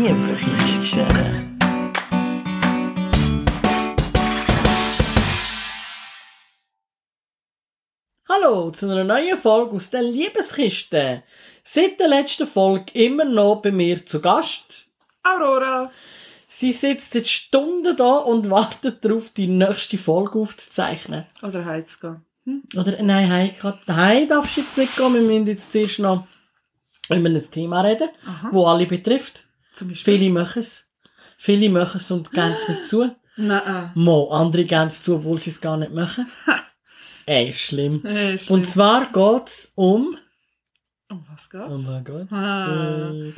Liebeskiste. Hallo zu einer neuen Folge aus der Liebeskiste. Seit der letzten Folge immer noch bei mir zu Gast. Aurora. Sie sitzt jetzt Stunden da und wartet darauf, die nächste Folge aufzuzeichnen. Oder heimzugehen. Hm? Oder, nein, heim, grad- heim darfst du jetzt nicht gehen. Wir müssen jetzt zuerst noch über ein Thema reden, Aha. wo alle betrifft. Viele machen es. Viele machen es und gehen es nicht zu. Nein. Mo, andere gehen es zu, obwohl sie es gar nicht machen. Ey, schlimm. Äh, schlimm. Und zwar geht's um... um was geht's? Oh mein Gott. Ah. Äh,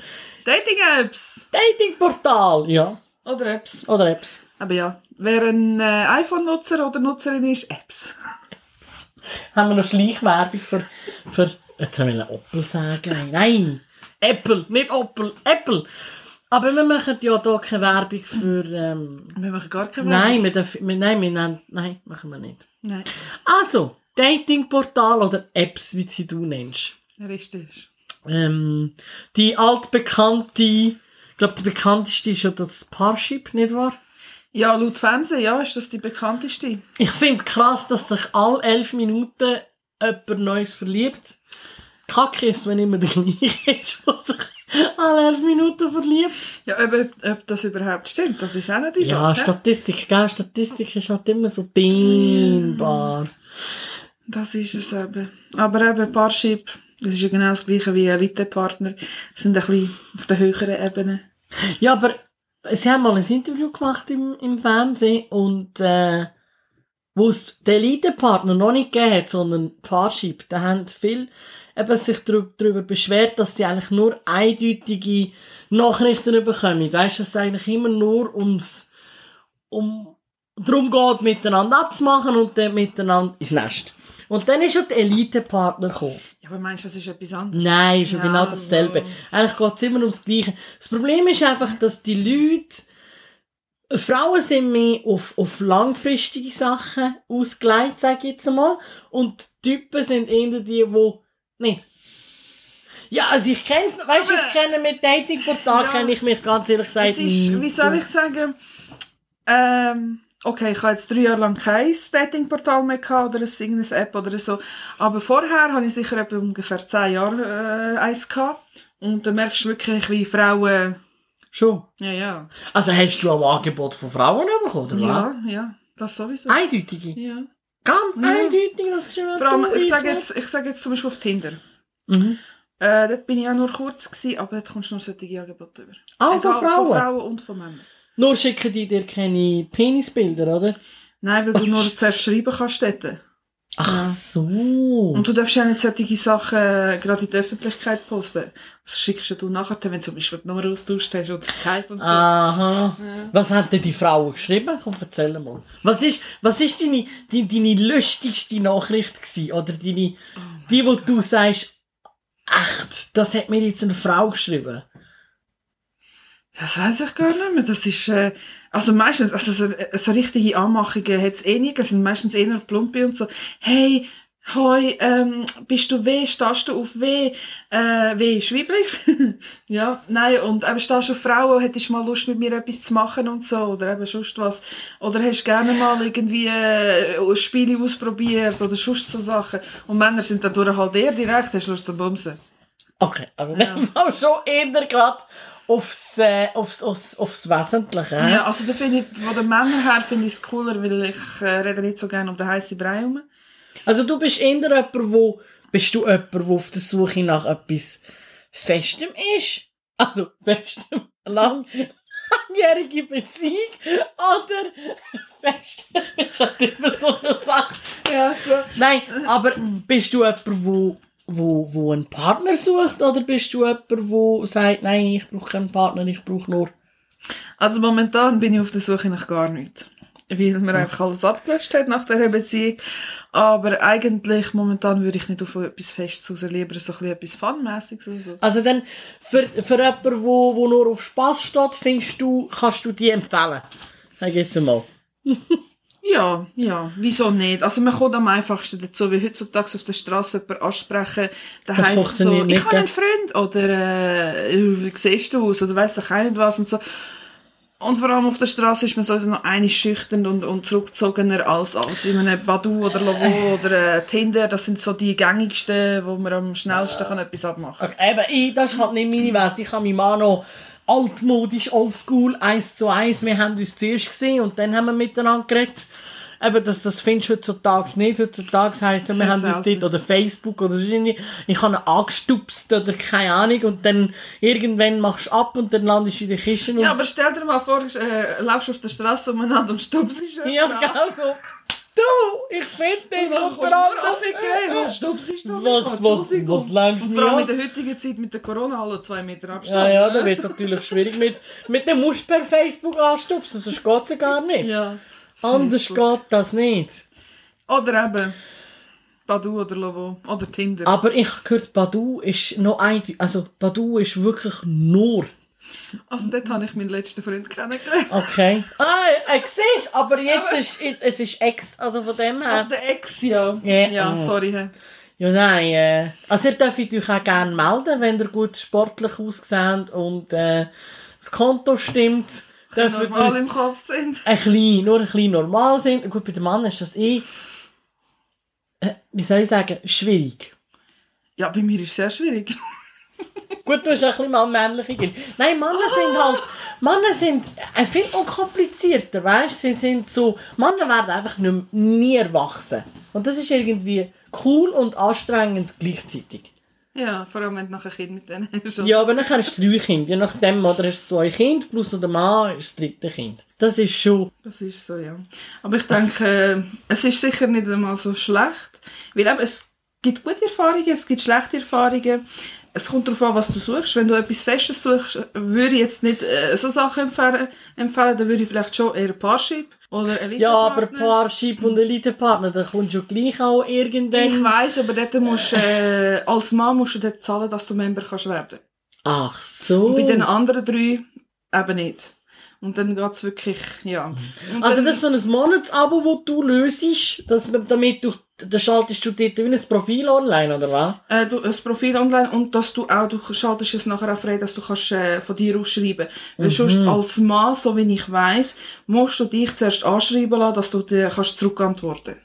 Dating-Apps. Datingportal, ja. Oder Apps. Oder Apps. Aber ja, wer ein äh, iPhone-Nutzer oder Nutzerin ist, Apps. Haben wir noch Schleichwerbung für... für jetzt haben wir Opel sagen. Nein! Apple, nicht Opel. Apple! Aber wir machen ja hier keine Werbung für... Ähm, Wir machen gar keine nein, Werbung. wir dürfen, wir, nein, wir nennen, nein, machen wir nicht. Nein. Also, Datingportal oder Apps, wie sie du nennst. Richtig. Ähm, die altbekannte, ich glaube, die bekannteste ist ja das Parship, nicht wahr? Ja, laut Fernsehen, ja, ist das die bekannteste. Ich finde krass, dass sich alle elf Minuten jemand Neues verliebt. Kacke ist, wenn immer der gleiche ist, der sich alle elf Minuten verliebt. Ja, ob, ob das überhaupt stimmt, das ist auch nicht die Ja, Sache. Statistik, gell? Statistik ist halt immer so dehnbar. Das ist es eben. Aber eben Parship, das ist ja genau das gleiche wie Elite-Partner, sind ein bisschen auf der höheren Ebene. Ja, aber sie haben mal ein Interview gemacht im, im Fernsehen und äh, wo es den Elite-Partner noch nicht gegeben hat, sondern Parship, da haben viel eben sich darüber, beschwert, dass sie eigentlich nur eindeutige Nachrichten bekommen. Weißt du, dass es eigentlich immer nur ums um darum geht, miteinander abzumachen und dann miteinander ins Nest. Und dann ist ja der Elite-Partner gekommen. Ja, aber meinst du, das ist etwas anderes? Nein, ist ja genau dasselbe. Eigentlich geht es immer ums Gleiche. Das Problem ist einfach, dass die Leute, Frauen sind mehr auf, auf langfristige Sachen ausgelegt, sage ich jetzt einmal. Und Typen sind eher die, die nicht. Ja, also ich kenne es, weißt du, ich kenne mit Datingportal, Ja. kenne ich mich ganz ehrlich gesagt Es ist, wie soll ich sagen, ähm, okay, ich habe jetzt drei Jahre lang kein Datingportal mehr gehabt oder ein irgendeine App oder so, aber vorher habe ich sicher etwa ungefähr zehn Jahre äh, eins gehabt und dann merkst du wirklich, wie Frauen, Schon. ja, ja, Also hast du auch Angebot von Frauen bekommen, oder was? ja, ja, das sowieso. Eindeutige. Ja. Ganz Ja. eindeutig, das ist Vor allem, ich sage jetzt, ich sage jetzt zum Beispiel auf Tinder. Mhm. Äh, dort bin ich auch nur kurz gewesen, aber dort kommst du noch solche Angebote über. Ah, von Frauen? Von Frauen und von Männern. Nur schicken die dir keine Penisbilder, oder? Nein, weil du nur zuerst schreiben kannst dort. Ach so. Und du darfst ja nicht solche Sachen äh, gerade in die Öffentlichkeit posten. Das schickst du nachher, wenn du zum Beispiel die Nummer austauscht hast oder Skype und so. Aha. Ja. Was haben denn die Frauen geschrieben? Komm, erzähl mal. Was ist, was ist deine, deine, deine lustigste Nachricht gewesen? Oder deine, die, wo du sagst, echt, das hat mir jetzt eine Frau geschrieben. Das weiß ich gar nicht mehr. Das ist, äh, also meistens, also so, so richtige Anmachungen hat es eh nie. Es sind meistens eher plumpe und so, hey, hoi, ähm, bist du weh? Stehst du auf weh? Äh, weh ist weiblich? ja, nein, und eben stehst du auf Frauen, hättest du mal Lust mit mir etwas zu machen und so, oder eben sonst was. Oder hast gerne mal irgendwie, äh, Spiele ausprobiert, oder sonst so Sachen. Und Männer sind dann durch halt eher direkt, hast Lust zu bumsen. Okay, also Ja. dann war schon eher gerade aufs, äh, aufs, aufs, aufs Wesentliche. Ja, also da finde ich, von den Männern her finde ich es cooler, weil ich äh, rede nicht so gerne um den heißen Brei herum. Also du bist eher jemand, wo, bist du jemand, der auf der Suche nach etwas Festem ist? Also festem, lang, langjährige Beziehung oder festem ist halt immer so eine Sache. Ja, schon. Nein, aber bist du jemand, wo, wo, wo einen Partner sucht oder bist du jemand, der sagt, nein, ich brauche keinen Partner, ich brauche nur... Also momentan bin ich auf der Suche nach gar nichts. Weil mir einfach alles abgelöscht hat nach dieser Beziehung. Aber eigentlich, momentan würde ich nicht auf etwas Festes raus, lieber so ein etwas Funmässiges oder so. Also dann, für, für jemanden, wo, wo nur auf Spass steht, findest du, kannst du die empfehlen? Sag jetzt einmal. Ja, ja, wieso nicht? Also man kommt am einfachsten dazu, wie heutzutage auf der Straße jemanden ansprechen, da Das heisst so, ich habe einen Freund, oder äh, wie siehst du aus, oder weiss ich auch nicht was und so. Und vor allem auf der Straße ist man sowieso noch einig schüchtern und, und zurückgezogener als, als in einem Badu oder Lovo oder äh, Tinder. Das sind so die gängigsten, wo man am schnellsten kann etwas abmachen Okay, eben, ich, das ist halt nicht meine Welt. Ich habe meinen Mann noch altmodisch, oldschool, eins zu eins. Wir haben uns zuerst gesehen und dann haben wir miteinander geredet. Eben, das, das findest du heutzutage nicht. Heutzutage heisst ja, wir haben uns selten. dort, oder Facebook oder so ich habe ihn angestupst oder keine Ahnung und dann irgendwann machst du ab und dann landest du in der Kiste Ja, aber stell dir mal vor, äh, laufst auf der Straße umeinander und stupst dich ja, genau so. Du, ich finde den dann unter anderem. Was stupst du Was, was, was längst Und du vor allem in der heutigen Zeit mit der Corona alle zwei Meter Abstand. Ja, ja, ne? dann wird es natürlich schwierig mit, mit dem musst du per Facebook anstupsen, sonst geht es ja gar nicht. Ja. Anders Facebook. geht das nicht. Oder eben Badu oder Lovo oder Tinder. Aber ich habe gehört, Badu ist noch ein, also Badu ist wirklich nur, Also dort habe ich meinen letzten Freund kennengelernt. okay. Ah, äh, siehst, aber jetzt ist, es ist Ex, also von dem her. Also der Ex, ja. Ja. Ja, sorry. Ja, nein, äh, also ihr dürft euch auch gerne melden, wenn ihr gut sportlich aussehen und äh, das Konto stimmt. Dürft Normal im Kopf sind. ein klein, nur ein bisschen normal sind. Gut, bei dem Mann ist das eh, äh, wie soll ich sagen, schwierig. Ja, bei mir ist es sehr schwierig. Gut, du hast ein bisschen mal männliche. Nein, Männer sind halt, Männer sind äh, viel unkomplizierter, weißt? Sie sind so, Männer werden einfach nicht, nie erwachsen. Und das ist irgendwie cool und anstrengend gleichzeitig. Ja, vor allem wenn du nachher ein Kind mit denen hast. Ja, aber nachher hast du drei Kinder. Je nachdem, oder hast du zwei Kinder, plus der Mann ist das dritte Kind. Das ist schon, Das ist so, ja. Aber ich denke, äh, es ist sicher nicht einmal so schlecht. Weil eben, es gibt gute Erfahrungen, es gibt schlechte Erfahrungen. Es kommt darauf an, was du suchst. Wenn du etwas Festes suchst, würde ich jetzt nicht äh, so Sachen empfehlen, empfehlen. Dann würde ich vielleicht schon eher Parship oder Elite ja, aber Parship und Elitepartner, da kommst du gleich auch Ich irgendwann. weiss, aber dort musst, äh, als Mann musst du dort zahlen, dass du Member kannst werden. Ach so. Und bei den anderen drei eben nicht. Und dann geht's wirklich, ja. Und Also das ist so ein Monatsabo, das du löst, dass, damit du, da schaltest du dort wie ein Profil online, oder was? äh, du, das Profil online und dass du auch, du schaltest es nachher auch frei, dass du kannst äh, von dir aus schreiben. Weil sonst als Mann, so wie ich weiss, musst du dich zuerst anschreiben lassen, dass du dir kannst zurückantworten.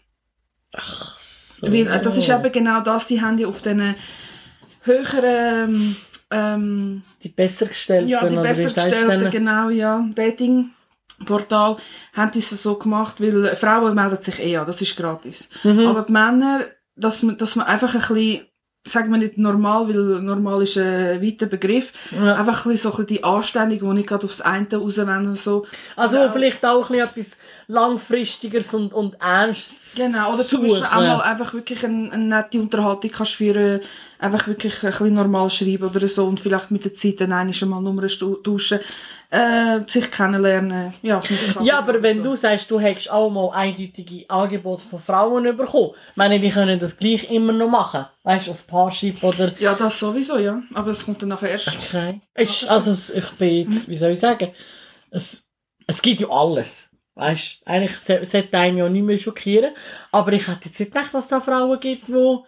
So. Weil äh, das ist eben genau das, die haben ja auf diesen höheren, ähm, Die besser gestellten, ja, die besser gestellten, genau, ja, Dating-Portal, haben die es so gemacht, weil Frauen melden sich eh an, das ist gratis. Mhm. Aber die Männer, dass man, dass man einfach ein bisschen, sagen wir nicht normal, weil normal ist ein weiter Begriff, Ja. einfach ein bisschen so ein bisschen die Anständig, die nicht gerade aufs eine rauswenden und so. Also Ja. vielleicht auch ein bisschen etwas langfristigeres und, und ernstes Genau, oder zum Beispiel suchen. auch mal einfach wirklich eine, eine nette Unterhaltung kannst führen, einfach wirklich ein bisschen normal schreiben oder so und vielleicht mit der Zeit dann einmal mal Nummern tauschen, äh, sich kennenlernen, ja, Ja, aber wenn so. du sagst, du hättest auch mal eindeutige Angebote von Frauen bekommen, ich meine, die können das gleich immer noch machen. Weißt du, auf Parship oder... Ja, das sowieso, ja, aber es kommt dann nachher erst. Okay. Ist, also, ich bin jetzt, wie soll ich sagen, es, es gibt ja alles. Weißt du, eigentlich sollte einem ja nicht mehr schockieren. Aber ich hätte jetzt nicht gedacht, dass es da Frauen gibt, wo,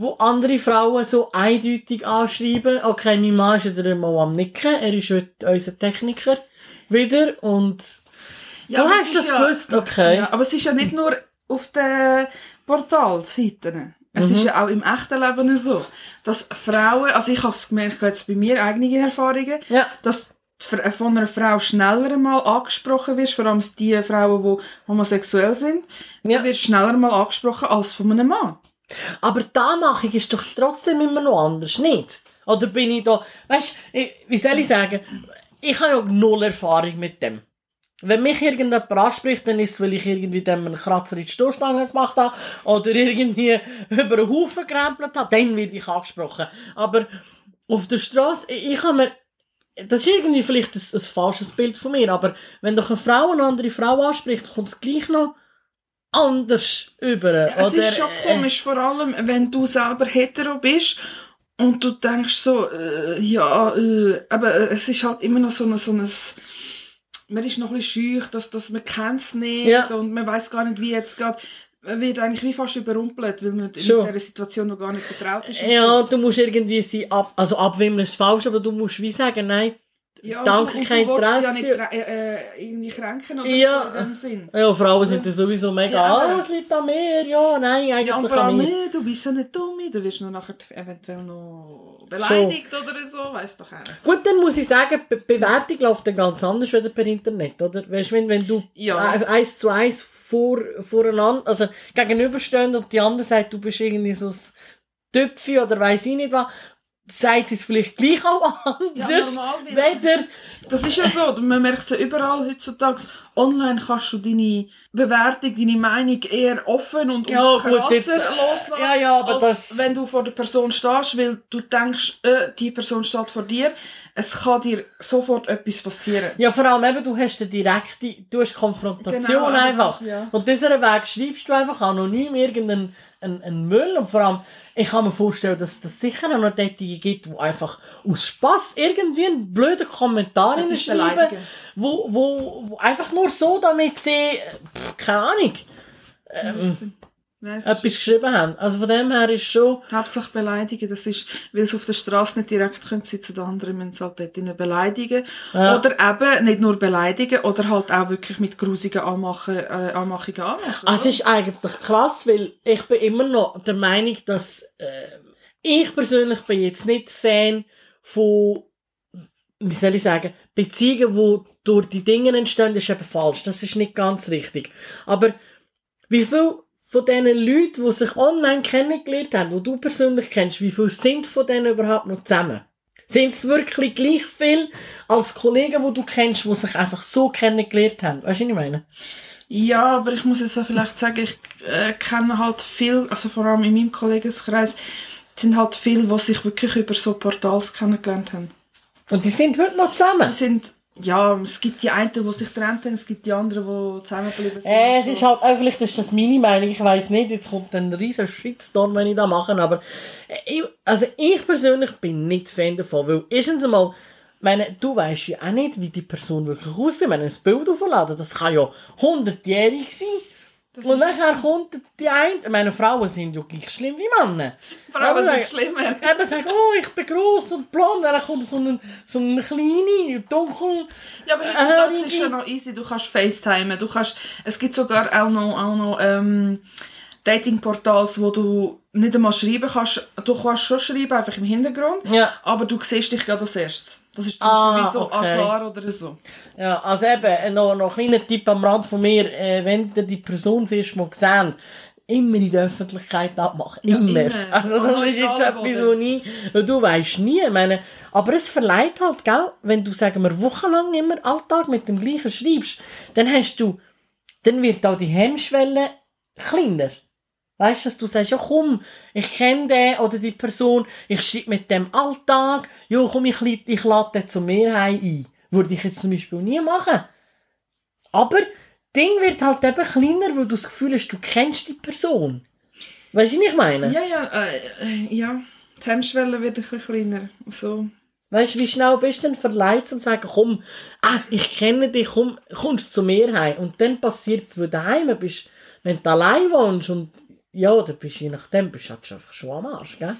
wo andere Frauen so eindeutig anschreiben. Okay, mein Mann ist wieder mal am Nicken, er ist heute unser Techniker wieder und Ja, du hast das ja- gewusst, okay. Ja, aber es ist ja nicht nur auf den Portalseiten. Es Mhm. ist ja auch im echten Leben so, dass Frauen, also ich habe es gemerkt, jetzt bei mir eigene Erfahrungen, Ja. dass von einer Frau schneller mal angesprochen wirst, vor allem die Frauen, die homosexuell sind, ja. wirst schneller mal angesprochen als von einem Mann. Aber die Anmachung ist doch trotzdem immer noch anders, nicht? Oder bin ich da, weißt du, wie soll ich sagen, ich habe ja null Erfahrung mit dem. Wenn mich irgendjemand anspricht, dann ist es, weil ich irgendwie dem einen Kratzer in die Stoßstange gemacht habe oder irgendwie über einen Haufen gerempelt habe, dann werde ich angesprochen. Aber auf der Straße, ich, ich habe mir, das ist irgendwie vielleicht ein, ein falsches Bild von mir, aber wenn doch eine Frau eine andere Frau anspricht, kommt es gleich noch anders über. Es oder, ist schon äh, komisch, vor allem wenn du selber hetero bist und du denkst so, äh, ja, äh, aber es ist halt immer noch so ein, so ein man ist noch ein bisschen schüch, dass, dass man kennt es nicht Ja. und man weiß gar nicht, wie jetzt gerade, man wird eigentlich wie fast überrumpelt, weil man Schon. dieser Situation noch gar nicht vertraut ist. Ja, so. du musst irgendwie sie ab, also abwimmeln ist falsch, aber du musst wie sagen, nein, ja, danke, du, kein sie ja Interesse. nicht äh, äh, irgendwie kränken oder Ja. so in dem Sinn. ja, Frauen sind ja sowieso mega, Ja, ah, es liegt an mir, ja, nein, Ja, eigentlich vor an allem, äh, du bist so eine Dumme, du wirst noch nachher eventuell noch beleidigt oder so, weiss doch einer. Gut, dann muss ich sagen, Be Bewertung läuft dann ganz anders wieder per Internet, oder? Weißt du, wenn, wenn du Ja. eins zu eins vor, voreinander, also gegenüberstehen und die andere sagt, du bist irgendwie so ein Töpfi oder weiss ich nicht was, sagt es vielleicht gleich auch anders. normal wieder. Weder, Das ist ja so, man merkt es ja überall heutzutage. Online kannst du deine Bewertung, deine Meinung eher offen und, Ja, und gut, krasser das- loslassen. ja, ja, aber als das- wenn du vor der Person stehst, weil du denkst, äh, die Person steht vor dir. Es kann dir sofort etwas passieren. ja, vor allem eben, du hast eine direkte, du hast Konfrontation Genau, einfach. das, ja. Und diesen Weg schreibst du einfach anonym irgendeinen einen, einen Müll und vor allem, ich kann mir vorstellen, dass es sicher noch Tätige gibt, die einfach aus Spass irgendwie einen blöden Kommentar Etwas schreiben, beleidigen. wo, wo, wo einfach nur so, damit sie, pff, keine Ahnung, Nein, etwas geschrieben haben. Also von dem her ist schon, Hauptsache beleidigen, das ist, weil sie auf der Straße nicht direkt können sie zu den anderen, müssen sie halt dort ihnen beleidigen. Ja. Oder eben nicht nur beleidigen, oder halt auch wirklich mit grusigen Anmachen, äh, Anmachungen anmachen. Also, es ist eigentlich krass, weil ich bin immer noch der Meinung, dass äh, ich persönlich bin jetzt nicht Fan von, wie soll ich sagen, Beziehungen, wo durch die Dinge entstehen, ist eben falsch. Das ist nicht ganz richtig. Aber wie viel von diesen Leuten, die sich online kennengelernt haben, die du persönlich kennst, wie viel sind von denen überhaupt noch zusammen? Sind es wirklich gleich viel als Kollegen, die du kennst, die sich einfach so kennengelernt haben? Weißt du, was ich meine? Ja, aber ich muss jetzt auch vielleicht sagen, ich äh, kenne halt viel, also vor allem in meinem Kollegenkreis, sind halt viele, die sich wirklich über so Portals kennengelernt haben. Und die sind heute noch zusammen. Die sind, ja, es gibt die einen, die sich getrennt haben, es gibt die anderen, die zusammengeblieben sind. Äh, es ist halt, äh, vielleicht ist das meine Meinung, ich weiß nicht, jetzt kommt ein riesen Shitstorm, wenn ich das mache, aber äh, ich, also ich persönlich bin nicht Fan davon, weil erstens einmal, meine, du weißt ja auch nicht, wie die Person wirklich aussieht, wenn ein Bild aufladen, das kann ja hundertjährig sein. Und nachher kommt die eine, meine Frauen sind ja gleich schlimm wie Männer. Frauen sind schlimmer. Eben sagen, oh, ich bin gross und blond, dann kommt so ein, so ein kleine, dunkel, Ja, aber heutzutage Äh, ist ja noch easy. Du kannst FaceTimen, du kannst, es gibt sogar auch noch, auch noch ähm, Datingportals, wo du nicht einmal schreiben kannst. Du kannst schon schreiben, einfach im Hintergrund, ja. aber du siehst dich gerade als erstes. Das ist zum Ah, Beispiel wie so okay. Azar oder so. Ja, also eben, äh, noch, noch ein kleiner Tipp am Rand von mir, äh, wenn ihr die Person das erste Mal seht, immer in der Öffentlichkeit abmachen. Immer. immer. Also das Am ist jetzt etwas, wo nie, du weißt nie, ich meine, aber es verleiht halt, gell, wenn du, sagen wir, wochenlang immer Alltag mit dem gleichen schreibst, dann hast du, dann wird auch die Hemmschwelle kleiner. Weißt du, dass du sagst, ja komm, ich kenne den oder die Person, ich schreibe mit dem Alltag, ja komm, ich, ich lade den zu mir ein. Würde ich jetzt zum Beispiel nie machen. Aber, Ding wird halt eben kleiner, weil du das Gefühl hast, du kennst die Person. Weißt du, was ich meine? Ja, ja, äh, ja. Die Hemmschwelle wird ein bisschen kleiner. So. Weißt du, wie schnell bist du denn verleiht, um zu sagen, komm, ah, ich kenne dich, komm, kommst zu mir heim. Und dann passiert es, wenn du daheim bist, wenn du allein wohnst und ja, dann bist du je nachdem, bist du halt schon einfach schon am Arsch, gell?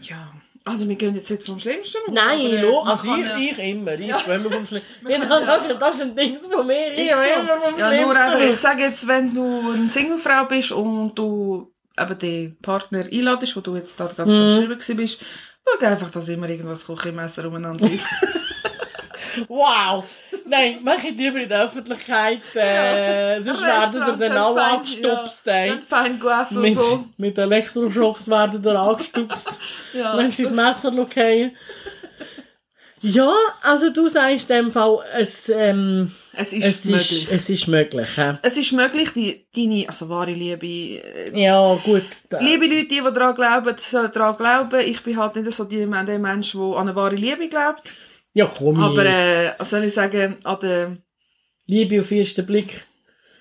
Ja. Also wir gehen jetzt nicht vom Schlimmsten aus, Nein, äh, lo, man also ich, ja- ich immer, ich Ja. schwöre vom Schlimmsten. Ja, das, das ist ein Ding von mir, ich schwöre vom Ja, nur einfach, ich Schlimmsten. sage jetzt, wenn du eine Singlefrau bist und du eben den Partner einladest, wo du jetzt da die ganze Mhm. Gewesen bist, schau einfach, dass immer irgendwas Küchenmesser umeinander liegt. Wow! Nein, mach ich lieber in der Öffentlichkeit, äh, sonst werden Restaurant, dann fein, angestupst, Ja, ey. Dann fein gegessen Mit, und so. mit Elektroschocks werden dir angestupst. Ja. Wenn sie das Messer noch fallen. Ja, also du sagst in dem Fall, es, ähm, Es ist es, möglich. ist, es ist möglich. hä? es ist möglich, die, deine, also wahre Liebe, äh, Ja, gut. da- Liebe Leute, die, die daran glauben, sollen daran glauben. Ich bin halt nicht so der Mensch, der an eine wahre Liebe glaubt. Ja, komm Aber, jetzt. äh, was soll ich sagen, an der, Liebe auf ersten Blick.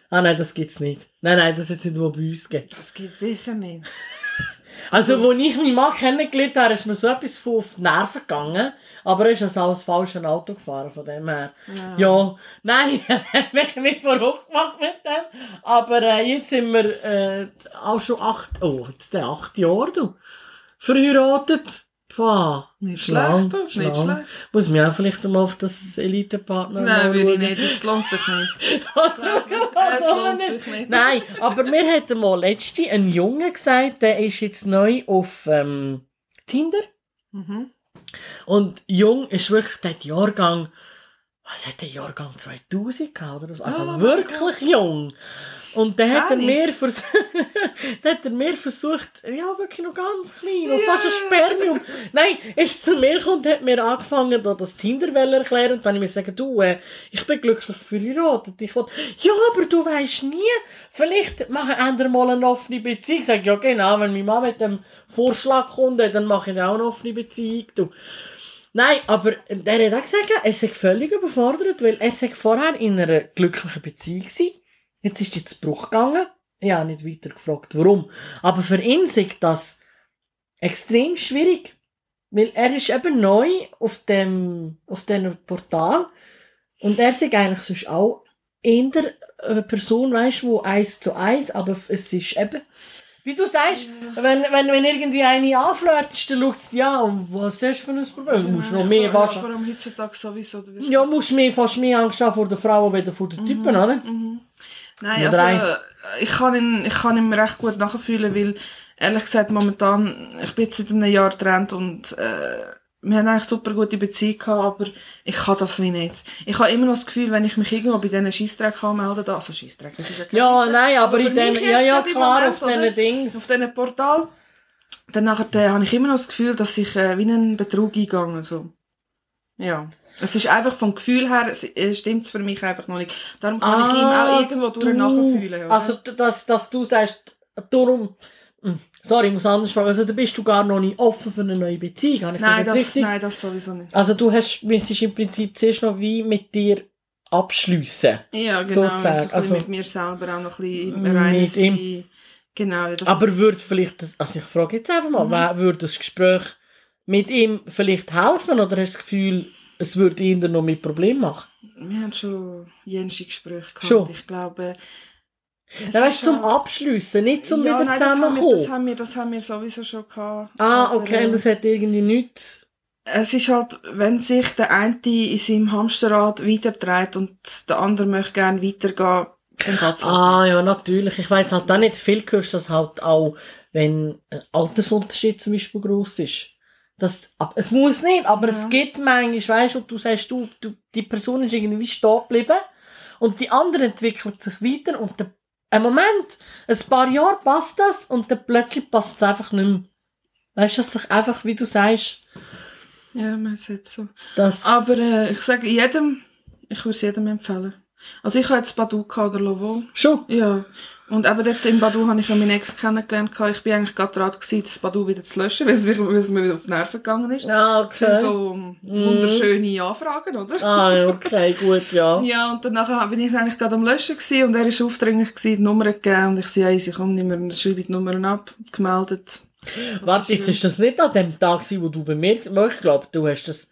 Ah nein, das gibt's nicht. Nein, nein, das es nicht nur bei uns gegeben. das geht sicher nicht. Also, wo ich meinen Mann kennengelernt habe, ist mir so etwas von auf die Nerven gegangen. Aber er ist also auch das falsche Auto gefahren, von dem her. Ja, nein, er hat mich nicht verrückt gemacht mit dem. Aber äh, jetzt sind wir äh, auch schon acht, oh, jetzt der acht Jahre, du. Verheiratet. Pah. Nicht Schlau, schlecht, nicht schlecht. Muss mir auch vielleicht mal auf das Elite-Partner Nein, würde ich nicht, das lohnt sich nicht. Es soll lohnt sich nicht. Nein, aber mir hat mal letzte ein Junge gesagt, der ist jetzt neu auf ähm, Tinder. Mhm. Und jung ist wirklich der Jahrgang, was hat der Jahrgang 2000 gehabt oder? Also Oh wirklich jung. Und dann hat er, mir vers hat er mir versucht, ja wirklich noch ganz klein, noch Ja. fast ein Spermium. Nein, ist zu mir gekommen und hat mir angefangen, da das Tinder erklären. Und dann habe ich mir gesagt, du, äh, ich bin glücklich verheiratet. Ich wollte, ja, aber du weisst nie, vielleicht machen wir mal eine offene Beziehung. Ich sage, ja genau, wenn meine Mama mit dem Vorschlag kommt, dann mache ich auch eine offene Beziehung. Du. Nein, aber der hat auch gesagt, er sei völlig überfordert, weil er sei vorher in einer glücklichen Beziehung war. Jetzt ist die zu Bruch gegangen. Ich habe nicht weiter gefragt, warum. Aber für ihn sei das extrem schwierig. Weil er ist eben neu auf dem, auf diesem Portal. Und er sei eigentlich sonst auch eher eine Person, weißt du, eins zu eins, aber es ist eben, wie du sagst, wenn, wenn, wenn irgendwie eine anflirtest, dann schaut sie ja, und was hast du für ein Problem? Du musst noch mehr ja, waschen. Vor allem heutzutage sowieso. Du Ja, musst mehr, fast mehr Angst haben vor der Frau, als vor den Typen, oder? Mhm. Nein, Oder eins. also, äh, ich kann ihn, ich kann ihn recht gut nachfühlen, weil, ehrlich gesagt, momentan, ich bin jetzt seit einem Jahr getrennt und, äh, wir haben eigentlich super gute Beziehung gehabt, aber ich kann das wie nicht. Ich habe immer noch das Gefühl, wenn ich mich irgendwo bei diesen Scheissdreck anmelde, da, also Scheissdreck, das ist ja kein Ja, Scheissdreck, nein, aber für in den, ja, ja, klar, Moment, auf diesen oder? auf Dings. diesem Portal, dann nachher, äh, habe ich immer noch das Gefühl, dass ich äh, wie einen Betrug eingegangen so. Ja. Es ist einfach vom Gefühl her, stimmt es für mich einfach noch nicht. Darum kann ich ihm auch irgendwo durch Ah, du. nachfühlen. oder? Also, dass, dass du sagst, darum, Hm, sorry, ich muss anders fragen, also da bist du gar noch nicht offen für eine neue Beziehung, habe ich nein, das das, richtig? nein, das sowieso nicht. Also du hast, müsstest im Prinzip zuerst noch wie mit dir abschliessen. Ja, genau. sozusagen. So also, mit mir selber auch noch ein bisschen Mit im Reinen ihm. Genau. Aber würde vielleicht, das, also ich frage jetzt einfach mal, Mhm. würde das Gespräch mit ihm vielleicht helfen oder hast du das Gefühl, es würde ihn noch mit Problemen machen? wir haben schon jensche Gespräche gehabt. Schon? Ich glaube... es Ja, weißt zum Abschliessen, nicht zum ja, wieder nein, das haben, wir, das, zusammenkommen. haben wir, das haben wir sowieso schon gehabt. Ah, okay, und äh, das hat irgendwie nichts. Es ist halt, wenn sich der eine in seinem Hamsterrad weitertreibt und der andere möchte gerne weitergehen, dann geht's halt. Ah, ja, natürlich. Ich weiss halt auch nicht, viel hörst du das halt auch, wenn ein Altersunterschied zum Beispiel gross ist. Das, es muss nicht, aber Ja. es gibt manchmal, weißt du, du sagst, du, du, die Person ist irgendwie stehen geblieben und die andere entwickelt sich weiter und der, ein Moment, ein paar Jahre passt das und dann plötzlich passt es einfach nicht mehr. Weißt du, dass sich einfach, wie du sagst, Ja, man sagt so. das... Aber äh, ich sage jedem, ich würde es jedem empfehlen. Also ich habe jetzt gehabt, oder Lovo. Schon? Ja. Und eben dort in Badu habe ich meinen Ex kennengelernt. Ich bin eigentlich gerade dran gewesen, das Badu wieder zu löschen, weil es mir, weil es mir wieder auf die Nerven gegangen ist. Ja, Das sind okay. so wunderschöne Anfragen, oder? Ah, okay, gut, ja. Ja, und danach bin ich eigentlich gerade am Löschen gewesen und er ist aufdringlich gewesen, die Nummer gegeben und ich sage, hey, sie kommen nicht mehr, schreibe die Nummern ab, gemeldet. Warte, jetzt ist das nicht an dem Tag, wo du bei mir, ich glaube, du hast das,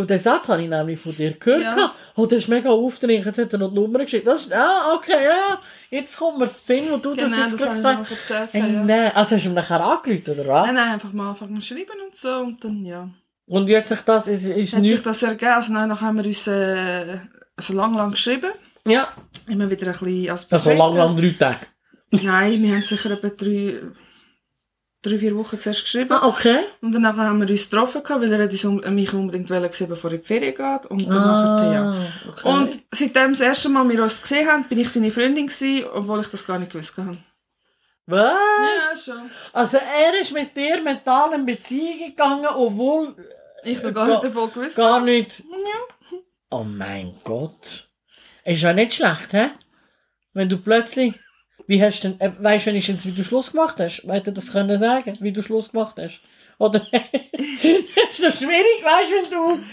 den Satz habe ich nämlich von dir gehört. Ja. Oh, du hast mega aufdringlich, jetzt hat er noch die Nummer geschickt. Das ist, ah, okay, ja, jetzt kommt mir das Sinn, wo du das Genau, jetzt das habe ich gesagt erzählt. Hey, ja. nein, also hast du ihm nachher angerufen, oder was? Nein, nein, einfach mal anfangen zu schreiben und so und dann, ja. Und wie hat sich das, ist, ist Hat nicht, sich das ergeben, also nein, nachher haben wir uns, äh, also lang, lang geschrieben. ja, Immer wieder ein bisschen als also lang, lang drei Tage. Nein, wir haben sicher etwa drei, drei, vier Wochen zuerst geschrieben. Ah, okay. Und danach haben wir uns getroffen, weil er mich unbedingt wollen sehen, bevor er in die Ferien geht. Und dann nachher, ja. Ah, okay. Und seitdem das erste Mal wir uns gesehen haben, bin ich seine Freundin gewesen, obwohl ich das gar nicht gewusst habe. was? schon. Also er ist mit dir mental in Beziehung gegangen, obwohl Ich bin gar Ga- nicht davon gewusst. gar nicht Ja. Oh mein Gott. Ist ja nicht schlecht, hä? Wenn du plötzlich, wie hast du denn, äh, weißt du wenigstens, wie du Schluss gemacht hast? Hätte das können sagen, wie du Schluss gemacht hast? Oder, ist das schwierig, weißt du, wenn du,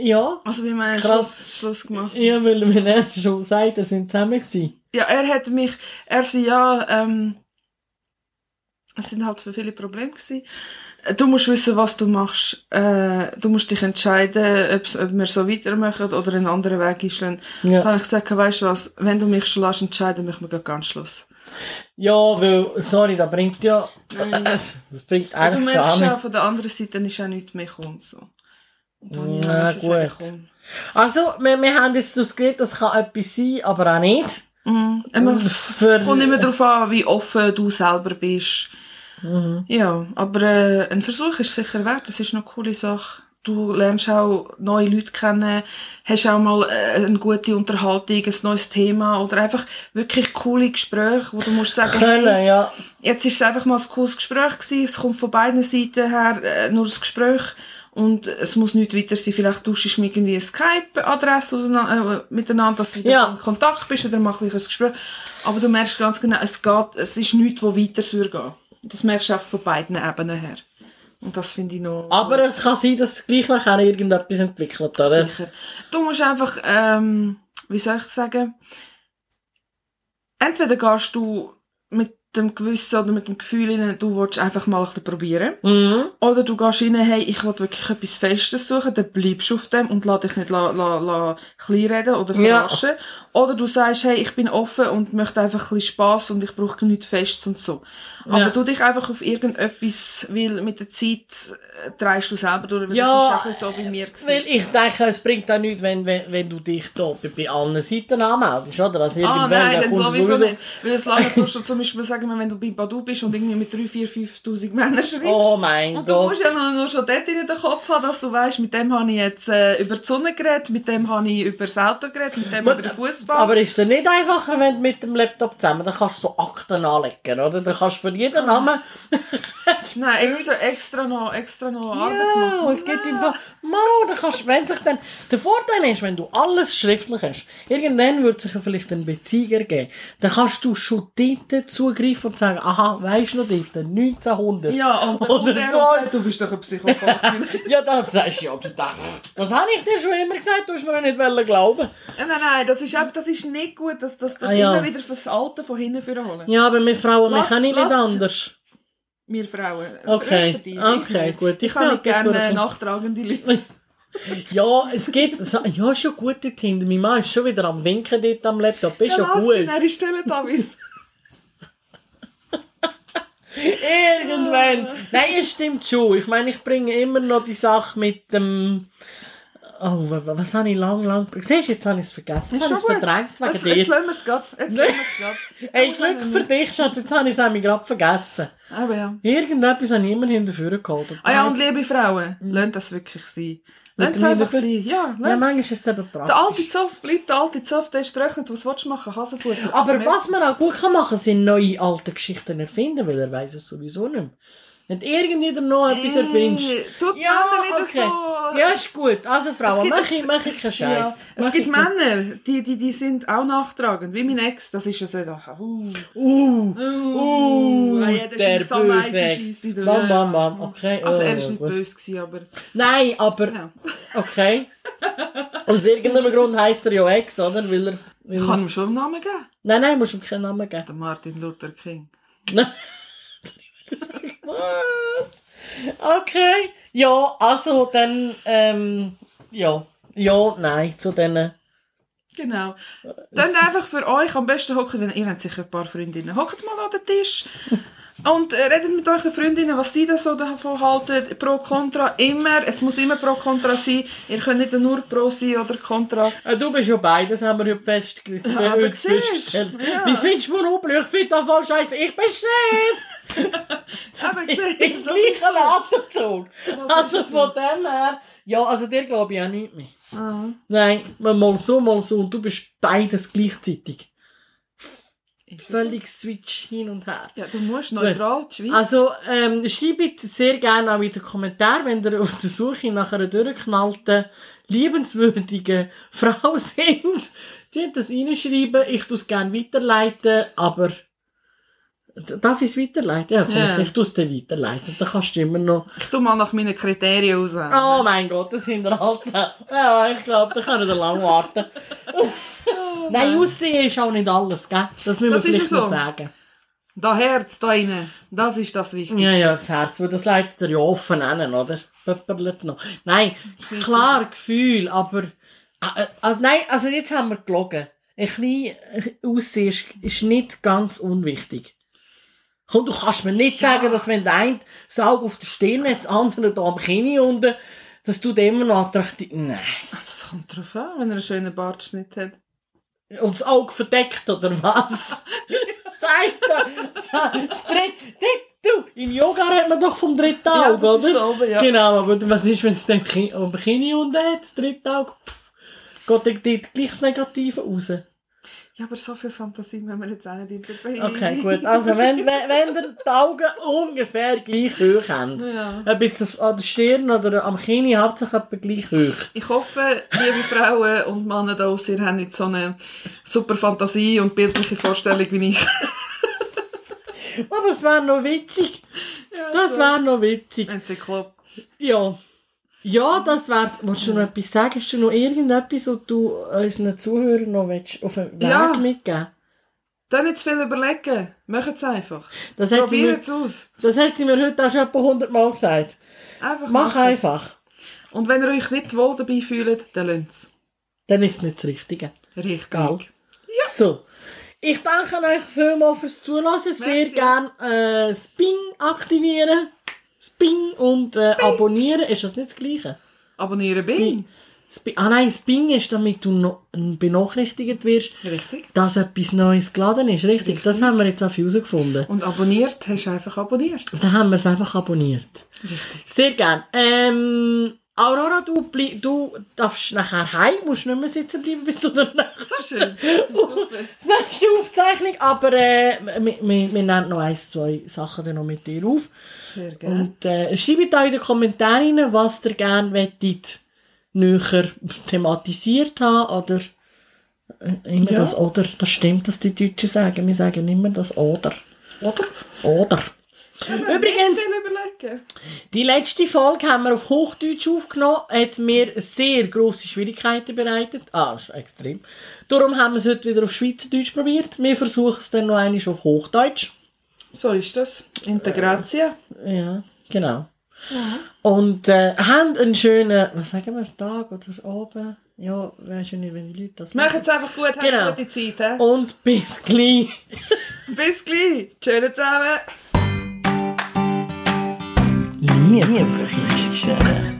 ja, Also wie man. Schluss, Schluss gemacht. ja, weil, wenn er schon sagt, wir sind zusammen gewesen. Ja, er hat mich, er so, ja, ähm, Es sind halt für viele Probleme gewesen. Du musst wissen, was du machst. Äh, du musst dich entscheiden, ob's- ob wir so weitermachen oder einen anderen Weg einschlagen. Ja. Kann ich sagen, weißt du was, wenn du mich schon lässt entscheiden, machen wir gleich ganz Schluss. Ja, weil, sorry, das bringt ja, das bringt du eigentlich gar merkst auch, von der anderen Seite ist auch nichts mehr gekommen, so. Sagen, gut. Also, wir, wir haben jetzt das geredet, das kann etwas sein, aber auch nicht. Mhm. Es kommt immer darauf an, wie offen du selber bist. Mhm. Ja, aber äh, ein Versuch ist sicher wert. Das ist noch eine coole Sache. Du lernst auch neue Leute kennen, hast auch mal äh, eine gute Unterhaltung, ein neues Thema oder einfach wirklich coole Gespräche, wo du musst sagen, Können, hey, ja. jetzt ist es einfach mal ein cooles Gespräch gewesen, es kommt von beiden Seiten her äh, nur das Gespräch und es muss nicht weiter sein. Vielleicht tauschst du irgendwie eine Skype-Adresse äh, miteinander, dass du wieder Ja. in Kontakt bist oder mach ein Gespräch. Aber du merkst ganz genau, es geht, es ist nichts, wo weiter soll gehen. Das merkst du auch von beiden Ebenen her. Und das finde ich noch... Aber es kann sein, dass gleich nachher irgendetwas entwickelt, oder? Sicher. Du musst einfach, ähm, wie soll ich sagen, entweder gehst du mit dem Gewissen oder mit dem Gefühl rein, du willst einfach mal ein bisschen probieren. Mhm. Oder du gehst rein, hey, ich will wirklich etwas Festes suchen, dann bleibst du auf dem und lass dich nicht la, la, la, klein reden oder Ja. verarschen. Oder du sagst, hey, ich bin offen und möchte einfach ein bisschen Spass und ich brauche nichts Festes und so. Aber Ja. du dich einfach auf irgendetwas, weil mit der Zeit äh, drehst du selber durch, weil Ja, das ist auch so wie mir gewesen. Weil ich denke, es bringt auch nichts, wenn, wenn, wenn du dich da bei, allen Seiten anmeldest, oder? Also Ah, nein, dann kommt sowieso nicht. Weil es lange du schon zum Beispiel sagen wir, wenn du bei Badu bist und irgendwie mit 3, 4, 5'000 Männern schreibst. Oh mein und du Gott. musst ja nur, nur schon dort in den Kopf haben, dass du weißt, mit dem habe ich jetzt äh, über die Sonne geredet, mit dem habe ich über das Auto geredet, mit dem über den Fußball. Aber ist es nicht einfacher, wenn du mit dem Laptop zusammen, dann kannst du so Akten anlegen, oder? Dann kannst du für jeden Namen, Nein, extra, extra noch, extra noch Arbeit ja, machen. es gibt Mo, dann kannst, wenn sich dann, der Vorteil ist, wenn du alles schriftlich hast, irgendwann wird sich ja vielleicht ein Beziehung ergeben, dann kannst du schon dort zugreifen und sagen, aha, weisst du noch dort, 1900. Ja, und so. sagt, du bist doch ein Psychopath. Ja, dann sagst du, ja, du denkst, was habe ich dir schon immer gesagt, du hast mir nicht wollen glauben. nein, nein, nein, das ist, eben- das ist nicht gut, dass das, das Ah, ja. immer wieder fürs Alte von hinten führen holen. Ja, aber wir Frauen, wir können nicht lass- anders. Wir Frauen. Okay, dich, okay, ich gut. Ich Ich kann nicht gerne nachtragende Leute. Ja, es geht, es- ja, schon gut dort hinten. Mein Mann ist schon wieder am Winken dort am Laptop, ist schon lass ihn, gut. Er ist Teletubbies. Irgendwann. Nein, es stimmt schon. Ich meine, ich bringe immer noch die Sache mit dem, oh, wa- wa- was habe ich lang, lang, siehst du, jetzt habe ich es vergessen. Jetzt habe ich es verdrängt wegen Jetzt, jetzt dir. lassen wir es gerade. Jetzt lassen wir es gerade. Hey, Glück für dich, Schatz, jetzt habe ich es nämlich gerade vergessen. Aber ja. Irgendetwas habe ich immerhin dafür geholt. Ah ja, und liebe Frauen, lasst das wirklich sein. Lasst es einfach sein. Ja, Ja, lasst manchmal ist es eben Der praktisch. alte Zoff bleibt der alte Zoff, der ist trocknet. Was willst du machen? Hasenfutter. Aber was man auch gut kann machen, sind neue alte Geschichten erfinden, weil er weiß es sowieso nicht mehr. Wenn du irgendwie noch etwas erfindest. Tut Ja, Männer wieder okay. so. Ja, ist gut. Also Frauen, gibt- mach ich, mach ich keinen Scheiß. Ja, es gibt Männer, die, die, die sind auch nachtragend. Wie mein Ex, das ist ja so, uh, Uh, uh, uh, das der ist so böse Ex. Mam, mam, mam, okay. Also oh, er ist nicht böse gewesen, aber Nein, aber, okay. Aus irgendeinem Grund heisst er ja Ex, oder? Weil er, weil er kann ihm schon einen Namen geben. nein, nein, musst ihm keinen Namen geben. Der Martin Luther King. Was? Okay. Ja, also dann, ähm, ja. Ja, nein, zu denen. Genau. Dann einfach für euch am besten hocken, wenn ihr habt sicher ein paar Freundinnen. Hockt mal an den Tisch und äh, redet mit euren Freundinnen, was sie da so davon halten. Pro, Contra, immer. Es muss immer Pro, Contra sein. Ihr könnt nicht nur Pro sein oder Contra. Äh, du bist ja beides, haben wir heute fest, Ja, aber festgestellt. ja. Wie findest du Monopoly? Ich finde das voll scheiße. Ich bin Chef! Siehst du, das ist gleichen. Atemzug. Also von dem her, ja, also dir glaube ich auch nicht mehr. Ah. Nein, mal so, mal so. Und du bist beides gleichzeitig. Völlig switch hin und her. Ja, du musst neutral die Schweiz. Also, ähm, schreibt sehr gerne auch in den Kommentaren, wenn ihr auf der Suche nach einer durchgeknallten, liebenswürdigen Frau sind. Tut das reinschreiben. Ich tue es gerne weiterleiten, aber darf ich es weiterleiten? Ja, komm, Ja. ich tue es dir weiterleiten. Dann kannst du immer noch ich tu mal nach meinen Kriterien auswählen. Oh mein Gott, das sind wir halt. Ja, ich glaube, da kann ich lang warten. Nein, Aussehen ist auch nicht alles, gell? Das müssen wir Das vielleicht ja noch so. sagen. Da Herz da rein, das ist das Wichtigste. Ja, ja, das Herz, weil das leitet er ja offen an, oder? Pöpperlet noch. Nein, klar, Gefühl, aber, äh, äh, nein, also jetzt haben wir gelogen. Ein bisschen Aussehen ist, ist nicht ganz unwichtig. Komm, du kannst mir nicht sagen, dass wenn der eine das Auge auf der Stirn hat, das andere da am Kinn unten, dass du dem immer noch attraktiv, nein. Also, es kommt drauf an, wenn er einen schönen Bartschnitt hat. Und das Auge verdeckt, oder was? Sagt er. Das dritte, du, im Yoga hat man doch vom dritten Ja, Auge, das oder? oben, ja. Genau, aber was ist, wenn es am Kinn unten hat, das dritte Auge? Pff, geht gleich das Negative raus. Ja, aber so viel Fantasie müssen wir jetzt auch nicht dabei. Okay, gut. Also, wenn, wenn, wenn ihr die Augen ungefähr gleich hoch habt, Ja. ob jetzt an der Stirn oder am Kinn, hauptsächlich etwa gleich hoch. Ich hoffe, liebe Frauen und Männer da draussen, ihr habt nicht so eine super Fantasie und bildliche Vorstellung wie ich. Aber das wäre noch witzig. Das wäre noch witzig. Enzyklop. Ja. Ja, das wär's. Wolltest du noch etwas sagen? Hast du noch irgendetwas, was du unseren Zuhörern noch willst, auf den Weg Ja. mitgeben Dann nicht zu viel überlegen. Macht es einfach. das Probiert es aus. das hat sie mir heute auch schon etwa 100 Mal gesagt. Einfach Mach machen. einfach. Und wenn ihr euch nicht wohl dabei fühlt, dann lasst es. Dann ist es nicht das Richtige. Richtig. Gell? So. Ich danke euch vielmals fürs Zulassen. Sehr Merci. gern äh, das Bing aktivieren. Das Bing und äh, abonnieren. Ist das nicht das Gleiche? Abonnieren Bing. Bing. Ah nein, das Bing ist, damit du noch benachrichtigt wirst, Richtig. dass etwas Neues geladen ist. Richtig, das haben wir jetzt auch herausgefunden. Und abonniert hast du einfach abonniert. Dann haben wir es einfach abonniert. Sehr gern. Ähm, Aurora, du, du darfst nachher heim, musst nicht mehr sitzen bleiben bis zu der nächsten, Schön. Super. nächsten Aufzeichnung. Aber äh, wir, wir, wir nehmen noch ein, zwei Sachen dann noch mit dir auf. Sehr gerne. Und äh, schreibt da in den Kommentaren rein, was ihr gerne wettet, näher thematisiert haben oder äh, immer Ja. das oder. Das stimmt, dass die Deutschen sagen. Wir sagen immer das oder. Oder? Oder. Übrigens, Überlegen. die letzte Folge haben wir auf Hochdeutsch aufgenommen, hat mir sehr grosse Schwierigkeiten bereitet. Ah, ist extrem. Darum haben wir es heute wieder auf Schweizerdeutsch probiert. Wir versuchen es dann noch einmal auf Hochdeutsch. So ist das. Integration. Ja, genau. Und äh, haben einen schönen, was sagen wir, Tag oder Abend? Ja, weißt du nicht, wenn die Leute das Macht es einfach gut, habt Genau. eine gute Zeit. He? Und bis gleich. Bis gleich. Tschüss zusammen. 你也你也不是